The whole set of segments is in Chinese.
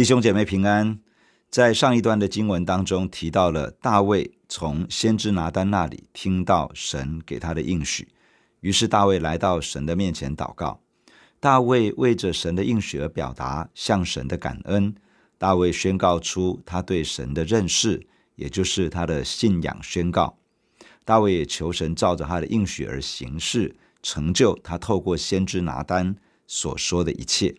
弟兄姐妹平安。在上一段的经文当中提到了大卫从先知拿单那里听到神给他的应许，于是大卫来到神的面前祷告。大卫为着神的应许而表达向神的感恩。大卫宣告出他对神的认识，也就是他的信仰宣告。大卫也求神照着他的应许而行事，成就他透过先知拿单所说的一切。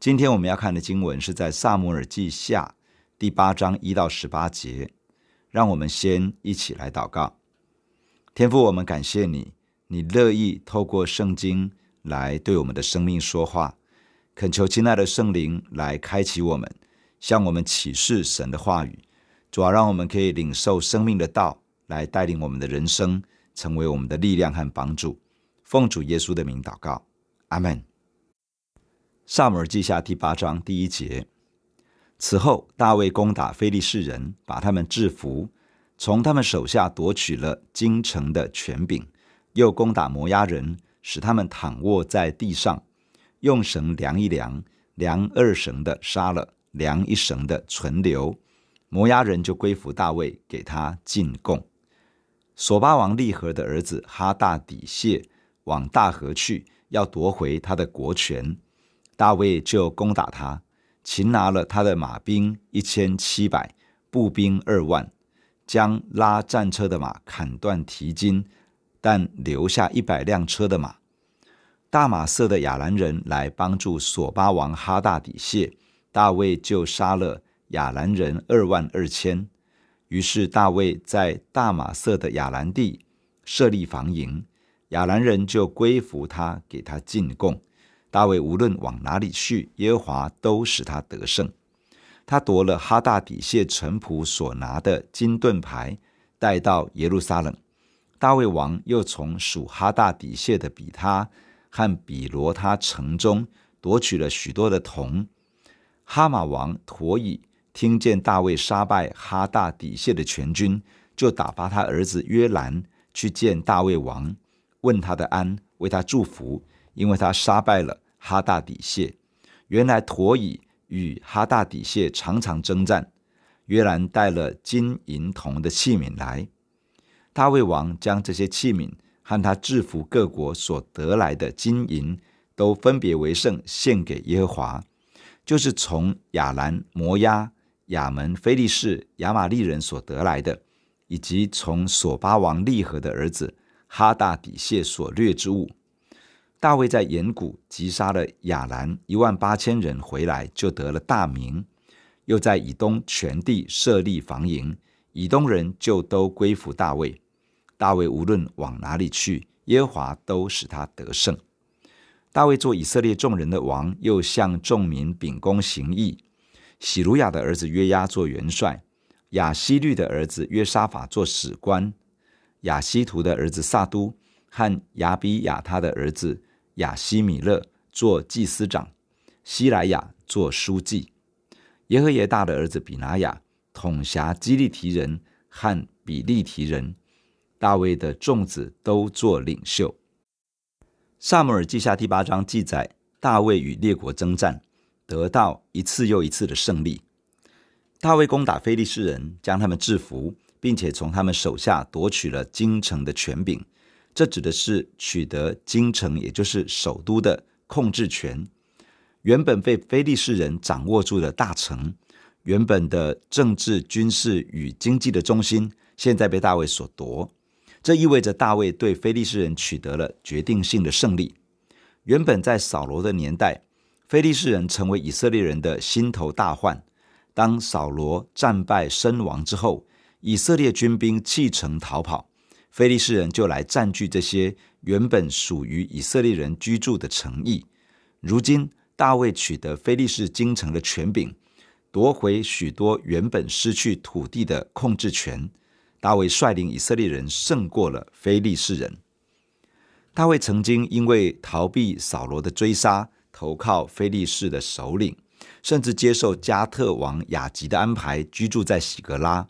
今天我们要看的经文是在撒母耳记下第八章一到十八节，让我们先一起来祷告。天父，我们感谢你，你乐意透过圣经来对我们的生命说话，恳求亲爱的圣灵来开启我们，向我们启示神的话语，主要让我们可以领受生命的道，来带领我们的人生，成为我们的力量和帮助。奉主耶稣的名祷告，阿门。撒母耳记下第八章第一节：此后，大卫攻打非利士人，把他们制服，从他们手下夺取了京城的权柄；又攻打摩押人，使他们躺卧在地上，用绳量一量，量二绳的杀了，量一绳的存留。摩押人就归服大卫，给他进贡。索巴王利和的儿子哈大底谢往大河去，要夺回他的国权。大卫就攻打他，擒拿了他的马兵一千七百，步兵二万，将拉战车的马砍断蹄筋，但留下一百辆车的马。大马色的亚兰人来帮助琐巴王哈大底谢，大卫就杀了亚兰人二万二千。于是大卫在大马色的亚兰地设立防营，亚兰人就归服他，给他进贡。大卫无论往哪里去，耶和华都使他得胜。他夺了哈大底谢臣仆所拿的金盾牌，带到耶路撒冷。大卫王又从属哈大底谢的比他和比罗他城中夺取了许多的铜。哈马王陀以听见大卫杀败哈大底谢的全军，就打发他儿子约兰去见大卫王，问他的安，为他祝福。因为他杀败了哈大底谢，原来陀以与哈大底谢常常征战。约兰带了金银铜的器皿来，大卫王将这些器皿和他制服各国所得来的金银，都分别为圣献给耶和华，就是从亚兰、摩押、亚门、非利士、亚玛力人所得来的，以及从索巴王利河的儿子哈大底谢所掠之物。大卫在盐谷击杀了亚兰一万八千人，回来就得了大名。又在以东全地设立防营，以东人就都归服大卫。大卫无论往哪里去，耶和华都使他得胜。大卫做以色列众人的王，又向众民秉公行义。洗鲁雅的儿子约押做元帅，亚希律的儿子约沙法做史官，亚希图的儿子撒督和亚比亚他的儿子。亚希米勒做祭司长，西莱雅做书记，耶和耶大的儿子比拿雅统辖基利提人和比利提人，大卫的众子都做领袖。撒母耳记下第八章记载，大卫与列国征战，得到一次又一次的胜利。大卫攻打非利士人，将他们制服，并且从他们手下夺取了京城的权柄。这指的是取得京城，也就是首都的控制权。原本被非利士人掌握住的大城，原本的政治、军事与经济的中心，现在被大卫所夺。这意味着大卫对非利士人取得了决定性的胜利。原本在扫罗的年代，非利士人成为以色列人的心头大患。当扫罗战败身亡之后，以色列军兵弃城逃跑。非利士人就来占据这些原本属于以色列人居住的城邑。如今大卫取得非利士京城的权柄，夺回许多原本失去土地的控制权。大卫率领以色列人胜过了非利士人。大卫曾经因为逃避扫罗的追杀，投靠非利士的首领，甚至接受加特王雅吉的安排，居住在喜格拉。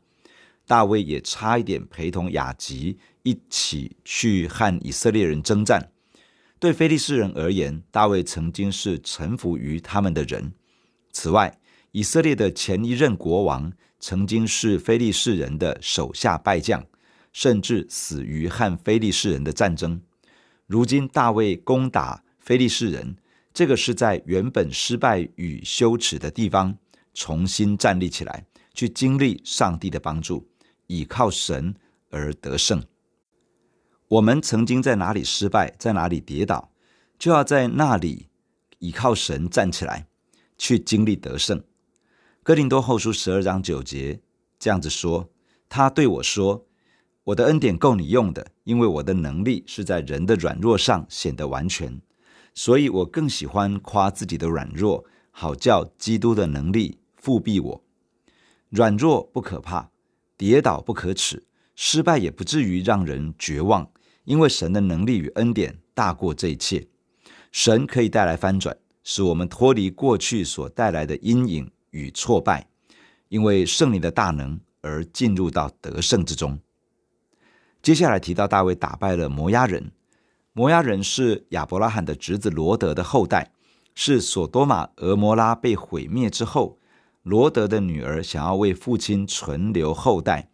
大卫也差一点陪同雅吉一起去和以色列人征战。对非利士人而言，大卫曾经是臣服于他们的人。此外，以色列的前一任国王曾经是非利士人的手下败将，甚至死于和非利士人的战争。如今大卫攻打非利士人，这个是在原本失败与羞耻的地方重新站立起来，去经历上帝的帮助，倚靠神而得胜。我们曾经在哪里失败，在哪里跌倒，就要在那里倚靠神站起来，去经历得胜。哥林多后书十二章九节这样子说：“他对我说，我的恩典够你用的，因为我的能力是在人的软弱上显得完全。所以我更喜欢夸自己的软弱，好叫基督的能力覆庇我。软弱不可怕，跌倒不可耻，失败也不至于让人绝望，因为神的能力与恩典大过这一切。神可以带来翻转，使我们脱离过去所带来的阴影。”与挫败，因为圣灵的大能而进入到得胜之中。接下来提到大卫打败了摩押人，摩押人是亚伯拉罕的侄子罗德的后代，是索多玛、俄摩拉被毁灭之后，罗德的女儿想要为父亲存留后代，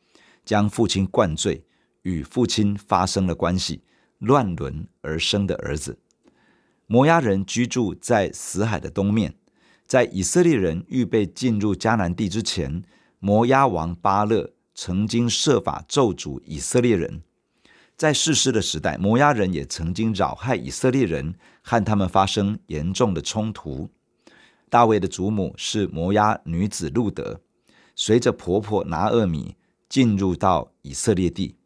将父亲灌醉，与父亲发生了关系，乱伦而生的儿子。摩押人居住在死海的东面。在以色列人预备进入迦南地之前，摩押王巴勒曾经设法咒诅以色列人。在士师的时代，摩押人也曾经扰害以色列人，和他们发生严重的冲突。大卫的祖母是摩押女子路得，随着婆婆拿厄米进入到以色列地。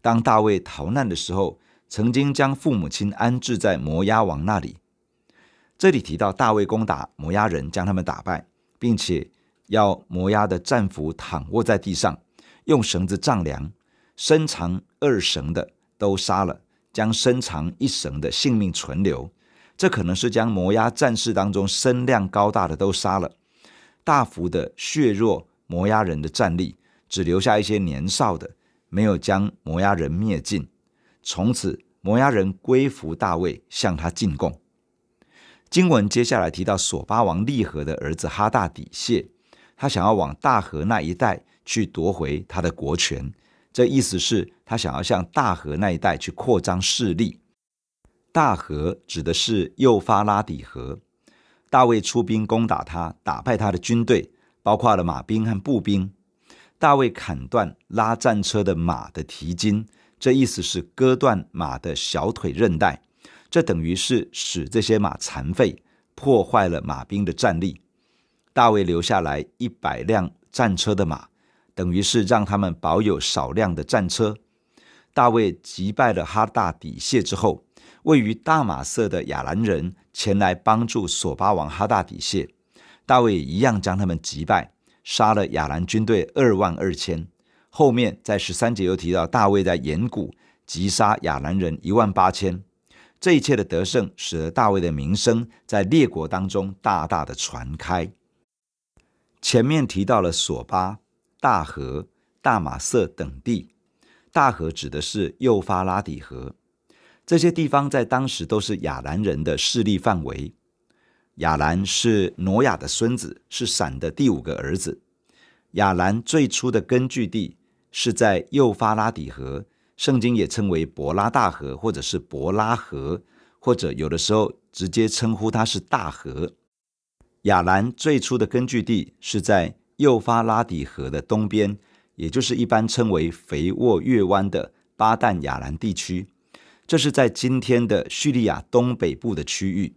当大卫逃难的时候，曾经将父母亲安置在摩押王那里。这里提到大卫攻打摩押人，将他们打败，并且要摩押的战俘躺卧在地上，用绳子丈量，身长二绳的都杀了，将身长一绳的性命存留。这可能是将摩押战士当中身量高大的都杀了，大幅的削弱摩押人的战力，只留下一些年少的，没有将摩押人灭尽。从此，摩押人归服大卫，向他进贡。经文接下来提到索巴王利和的儿子哈大底谢，他想要往大河那一带去夺回他的国权，这意思是他想要向大河那一带去扩张势力。大河指的是幼发拉底河，大卫出兵攻打他，打败他的军队，包括了马兵和步兵。大卫砍断拉战车的马的蹄筋，这意思是割断马的小腿韧带。这等于是使这些马残废，破坏了马兵的战力。大卫留下来一百辆战车的马，等于是让他们保有少量的战车。大卫击败了哈大底谢之后，位于大马色的亚兰人前来帮助索巴王哈大底谢，大卫一样将他们击败，杀了亚兰军队二万二千。后面在十三节又提到大卫在盐谷击杀亚兰人一万八千。这一切的得胜，使得大卫的名声在列国当中大大的传开。前面提到了索巴、大河、大马色等地，大河指的是幼发拉底河，这些地方在当时都是亚兰人的势力范围。亚兰是挪亚的孙子，是闪的第五个儿子。亚兰最初的根据地是在幼发拉底河。圣经也称为伯拉大河，或者是伯拉河，或者有的时候直接称呼它是大河。亚兰最初的根据地是在幼发拉底河的东边，也就是一般称为肥沃月湾的巴旦亚兰地区。这是在今天的叙利亚东北部的区域。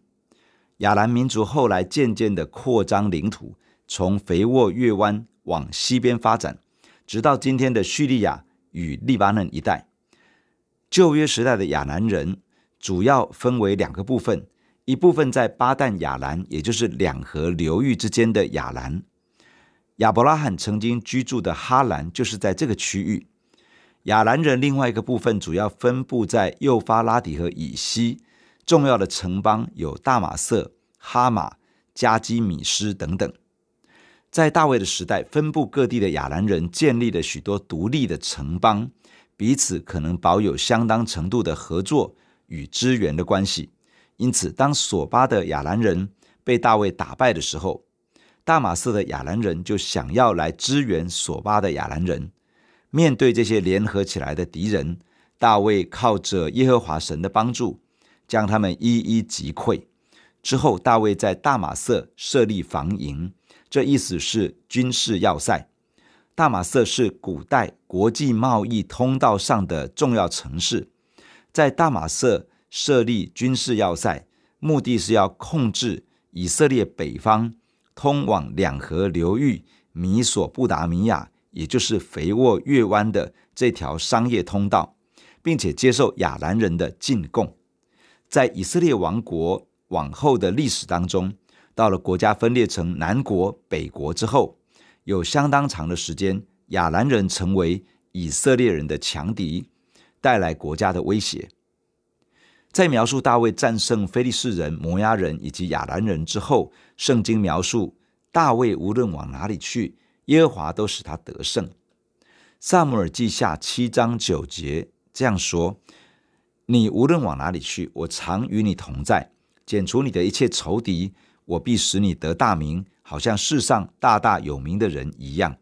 亚兰民族后来渐渐的扩张领土，从肥沃月湾往西边发展，直到今天的叙利亚与利巴嫩一带。旧约时代的亚兰人主要分为两个部分，一部分在巴旦亚兰，也就是两河流域之间的亚兰。亚伯拉罕曾经居住的哈兰就是在这个区域。亚兰人另外一个部分主要分布在幼发拉底河以西，重要的城邦有大马色、哈马、加基米斯等等。在大卫的时代，分布各地的亚兰人建立了许多独立的城邦。彼此可能保有相当程度的合作与支援的关系，因此，当索巴的亚兰人被大卫打败的时候，大马色的亚兰人就想要来支援索巴的亚兰人。面对这些联合起来的敌人，大卫靠着耶和华神的帮助，将他们一一击溃。之后，大卫在大马色设立防营，这意思是军事要塞。大马色是古代国际贸易通道上的重要城市，在大马色设立军事要塞，目的是要控制以色列北方通往两河流域米索不达米亚，也就是肥沃月湾的这条商业通道，并且接受亚兰人的进贡。在以色列王国往后的历史当中，到了国家分裂成南国、北国之后，有相当长的时间，亚兰人成为以色列人的强敌，带来国家的威胁。在描述大卫战胜非利士人、摩押人以及亚兰人之后，圣经描述大卫无论往哪里去，耶和华都使他得胜。撒母耳记下七章九节这样说。你无论往哪里去，我常与你同在，剪除你的一切仇敌，我必使你得大名，好像世上大大有名的人一样。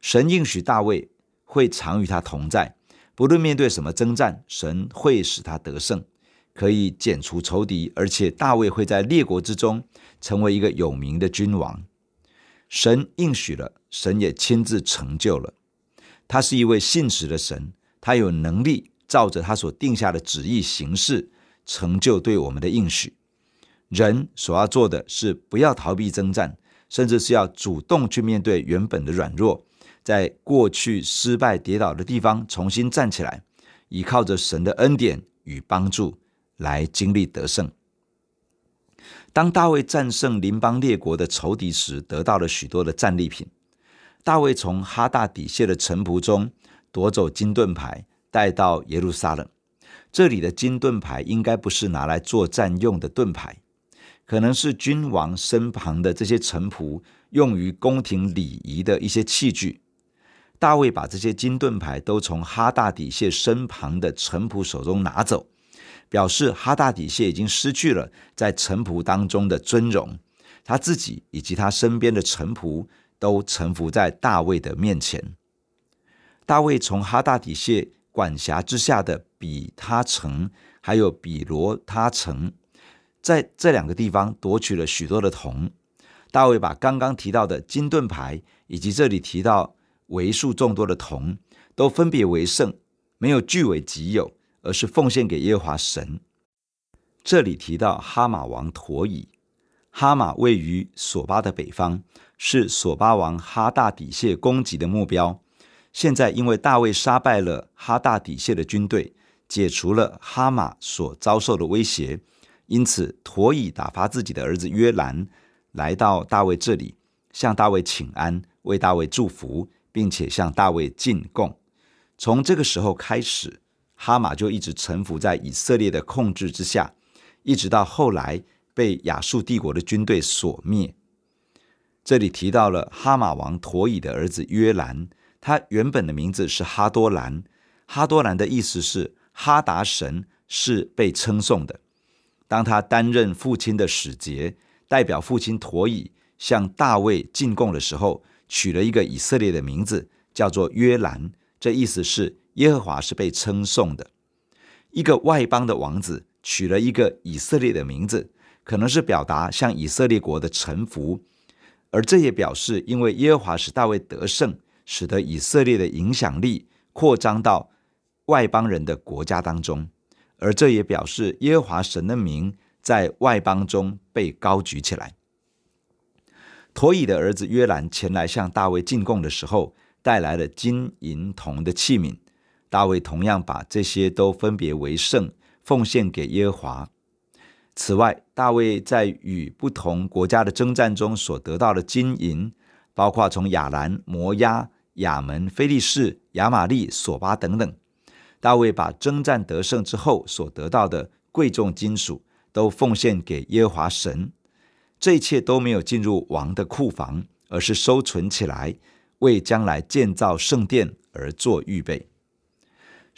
神应许大卫会常与他同在，不论面对什么征战，神会使他得胜，可以剪除仇敌，而且大卫会在列国之中成为一个有名的君王。神应许了，神也亲自成就了。他是一位信实的神，他有能力。照着他所定下的旨意行事，成就对我们的应许。人所要做的是不要逃避征战，甚至是要主动去面对原本的软弱，在过去失败跌倒的地方重新站起来，依靠着神的恩典与帮助来经历得胜。当大卫战胜邻邦列国的仇敌时，得到了许多的战利品。大卫从哈大底谢的臣仆中夺走金盾牌。带到耶路撒冷，这里的金盾牌应该不是拿来作战用的盾牌，可能是君王身旁的这些臣仆用于宫廷礼仪的一些器具。大卫把这些金盾牌都从哈大底谢身旁的臣仆手中拿走，表示哈大底谢已经失去了在臣仆当中的尊荣，他自己以及他身边的臣仆都臣服在大卫的面前。大卫从哈大底谢。管辖之下的比他城，还有比罗他城，在这两个地方夺取了许多的铜。大卫把刚刚提到的金盾牌，以及这里提到为数众多的铜，都分别为圣，没有据为己有，而是奉献给耶和华神。这里提到哈马王陀以，哈马位于索巴的北方，是索巴王哈大底谢攻击的目标。现在，因为大卫杀败了哈大底谢的军队，解除了哈马所遭受的威胁，因此陀以打发自己的儿子约兰来到大卫这里，向大卫请安，为大卫祝福，并且向大卫进贡。从这个时候开始，哈马就一直臣服在以色列的控制之下，一直到后来被亚述帝国的军队所灭。这里提到了哈马王陀以的儿子约兰。他原本的名字是哈多兰，哈多兰的意思是哈达神是被称颂的。当他担任父亲的使节，代表父亲陀以向大卫进贡的时候，取了一个以色列的名字，叫做约兰。这意思是耶和华是被称颂的。一个外邦的王子取了一个以色列的名字，可能是表达向以色列国的臣服，而这也表示因为耶和华使大卫得胜。使得以色列的影响力扩张到外邦人的国家当中，而这也表示耶和华神的名在外邦中被高举起来。陀以的儿子约兰前来向大卫进贡的时候，带来了金银铜的器皿，大卫同样把这些都分别为圣，奉献给耶和华。此外，大卫在与不同国家的征战中所得到的金银，包括从亚兰、摩押。亚门、非利士、亚玛利、索巴等等，大卫把征战得胜之后所得到的贵重金属都奉献给耶和华神。这一切都没有进入王的库房，而是收存起来，为将来建造圣殿而做预备。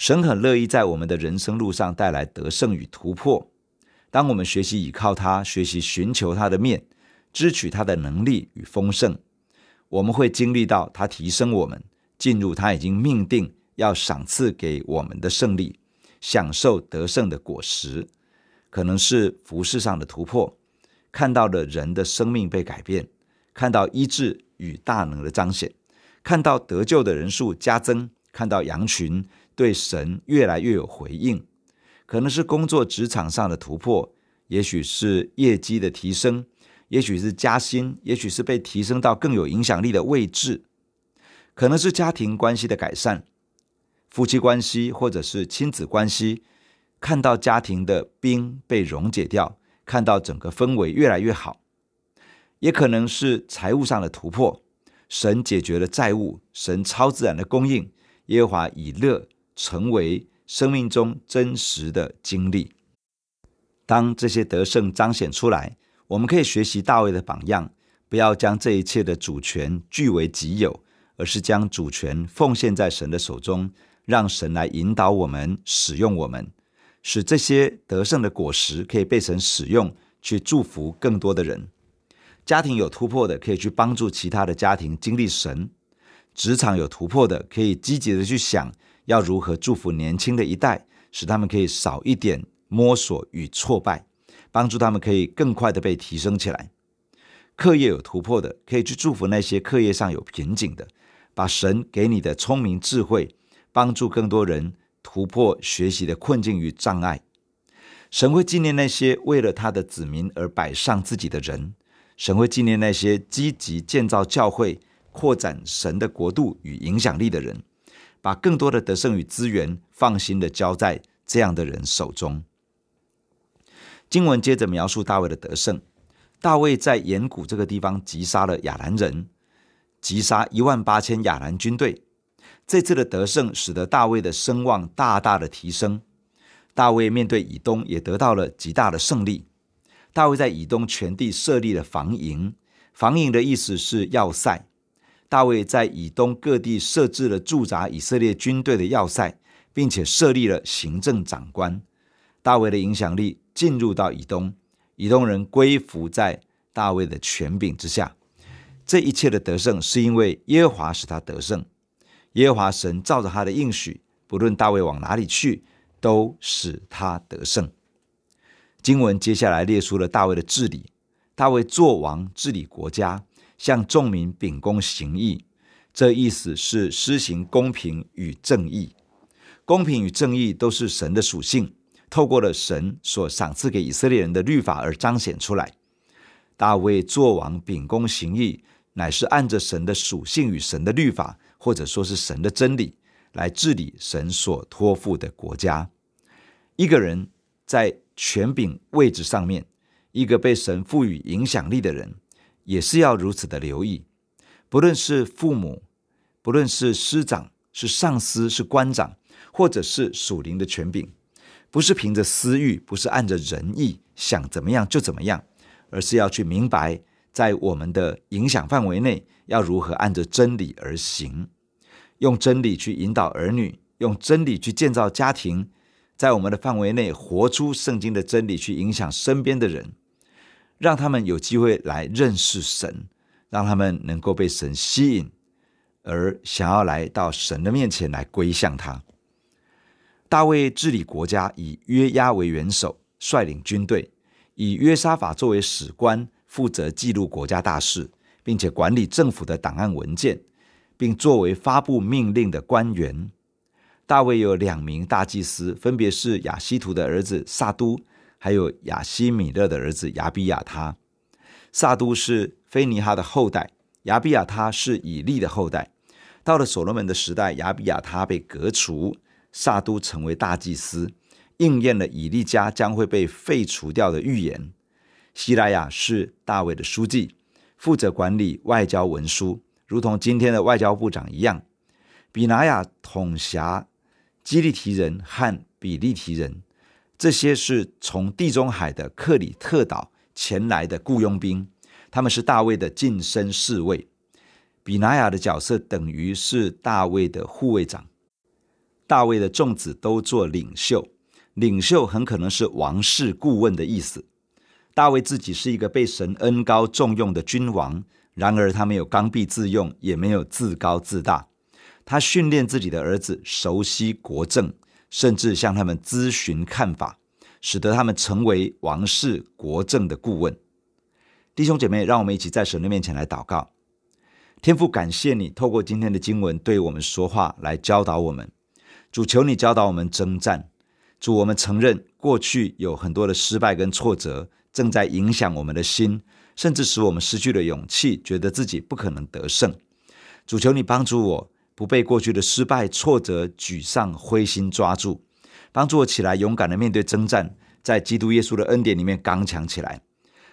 神很乐意在我们的人生路上带来得胜与突破。当我们学习倚靠他，学习寻求他的面，支取他的能力与丰盛。我们会经历到他提升我们，进入他已经命定要赏赐给我们的胜利，享受得胜的果实，可能是服事上的突破，看到了人的生命被改变，看到医治与大能的彰显，看到得救的人数加增，看到羊群对神越来越有回应。可能是工作职场上的突破，也许是业绩的提升，也许是加薪，也许是被提升到更有影响力的位置，可能是家庭关系的改善，夫妻关系或者是亲子关系，看到家庭的冰被溶解掉，看到整个氛围越来越好，也可能是财务上的突破，神解决了债务，神超自然的供应，耶和华以乐成为。生命中真实的经历，当这些得胜彰显出来，我们可以学习大卫的榜样，不要将这一切的主权据为己有，而是将主权奉献在神的手中，让神来引导我们、使用我们，使这些得胜的果实可以被神使用，去祝福更多的人。家庭有突破的，可以去帮助其他的家庭经历神；职场有突破的，可以积极的去想。要如何祝福年轻的一代，使他们可以少一点摸索与挫败，帮助他们可以更快的被提升起来。课业有突破的，可以去祝福那些课业上有瓶颈的，把神给你的聪明智慧，帮助更多人突破学习的困境与障碍。神会纪念那些为了他的子民而摆上自己的人，神会纪念那些积极建造教会、扩展神的国度与影响力的人。把更多的得胜与资源放心的交在这样的人手中。经文接着描述大卫的得胜。大卫在盐谷这个地方击杀了亚兰人，击杀一万八千亚兰军队。这次的得胜使得大卫的声望大大的提升。大卫面对以东也得到了极大的胜利。大卫在以东全地设立了防营，防营的意思是要塞。大卫在以东各地设置了驻扎以色列军队的要塞，并且设立了行政长官。大卫的影响力进入到以东，以东人归服在大卫的权柄之下。这一切的得胜是因为耶和华使他得胜，耶和华神照着他的应许，不论大卫往哪里去，都使他得胜。经文接下来列出了大卫的治理，大卫作王治理国家。向众民秉公行义，这意思是施行公平与正义。公平与正义都是神的属性，透过了神所赏赐给以色列人的律法而彰显出来。大卫作王秉公行义，乃是按着神的属性与神的律法，或者说是神的真理，来治理神所托付的国家。一个人在权柄位置上面，一个被神赋予影响力的人。也是要如此的留意，不论是父母，不论是师长、是上司、是官长，或者是属灵的权柄，不是凭着私欲，不是按着仁义想怎么样就怎么样，而是要去明白，在我们的影响范围内，要如何按着真理而行，用真理去引导儿女，用真理去建造家庭，在我们的范围内活出圣经的真理，去影响身边的人。让他们有机会来认识神，让他们能够被神吸引，而想要来到神的面前来归向他。大卫治理国家，以约押为元首，率领军队；以约沙法作为史官，负责记录国家大事，并且管理政府的档案文件，并作为发布命令的官员。大卫有两名大祭司，分别是亚希图的儿子撒督。还有亚西米勒的儿子亚比亚他，撒都是菲尼哈的后代，亚比亚他是以利的后代。到了所罗门的时代，亚比亚他被革除，撒都成为大祭司，应验了以利家将会被废除掉的预言。希拉雅是大卫的书记，负责管理外交文书，如同今天的外交部长一样。比拿雅统辖基利提人和比利提人。这些是从地中海的克里特岛前来的雇佣兵，他们是大卫的近身侍卫。比拿雅的角色等于是大卫的护卫长。大卫的众子都做领袖，领袖很可能是王室顾问的意思。大卫自己是一个被神恩高重用的君王，然而他没有刚愎自用，也没有自高自大。他训练自己的儿子熟悉国政，甚至向他们咨询看法，使得他们成为王室国政的顾问。弟兄姐妹，让我们一起在神的面前来祷告。天父，感谢你透过今天的经文对我们说话，来教导我们。主，求你教导我们征战。主，我们承认过去有很多的失败跟挫折，正在影响我们的心，甚至使我们失去了勇气，觉得自己不可能得胜。主，求你帮助我，不被过去的失败、挫折、沮丧、灰心抓住，帮助我起来，勇敢的面对征战，在基督耶稣的恩典里面刚强起来。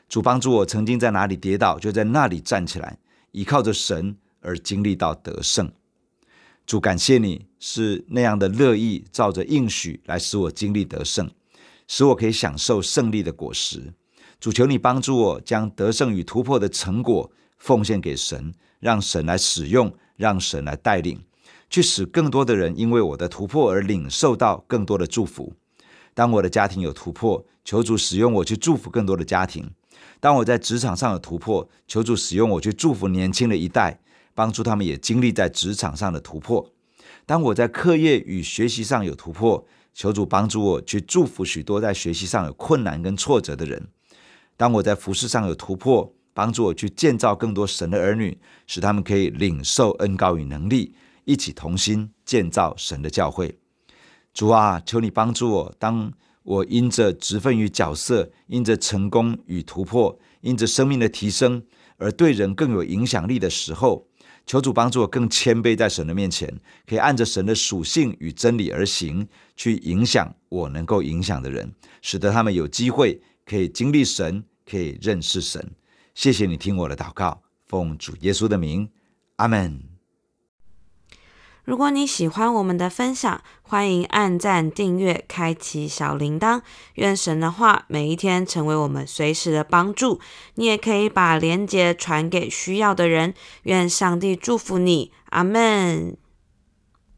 主，帮助我曾经在哪里跌倒，就在那里站起来，依靠着神而经历到得胜。主，感谢你是那样的乐意，照着应许来使我经历得胜，使我可以享受胜利的果实。主，求你帮助我将得胜与突破的成果奉献给神，让神来使用，让神来带领，去使更多的人因为我的突破而领受到更多的祝福。当我的家庭有突破，求主使用我去祝福更多的家庭；当我在职场上有突破，求主使用我去祝福年轻的一代。帮助他们也经历在职场上的突破。当我在课业与学习上有突破，求主帮助我去祝福许多在学习上有困难跟挫折的人。当我在服事上有突破，帮助我去建造更多神的儿女，使他们可以领受恩膏与能力，一起同心建造神的教会。主啊，求你帮助我，当我因着职分与角色，因着成功与突破，因着生命的提升，而对人更有影响力的时候。求主帮助我更谦卑，在神的面前，可以按着神的属性与真理而行，去影响我能够影响的人，使得他们有机会可以经历神，可以认识神。谢谢你听我的祷告，奉主耶稣的名，阿门。如果你喜欢我们的分享，欢迎按赞、订阅、开启小铃铛。愿神的话每一天成为我们随时的帮助。你也可以把连结传给需要的人。愿上帝祝福你，阿门。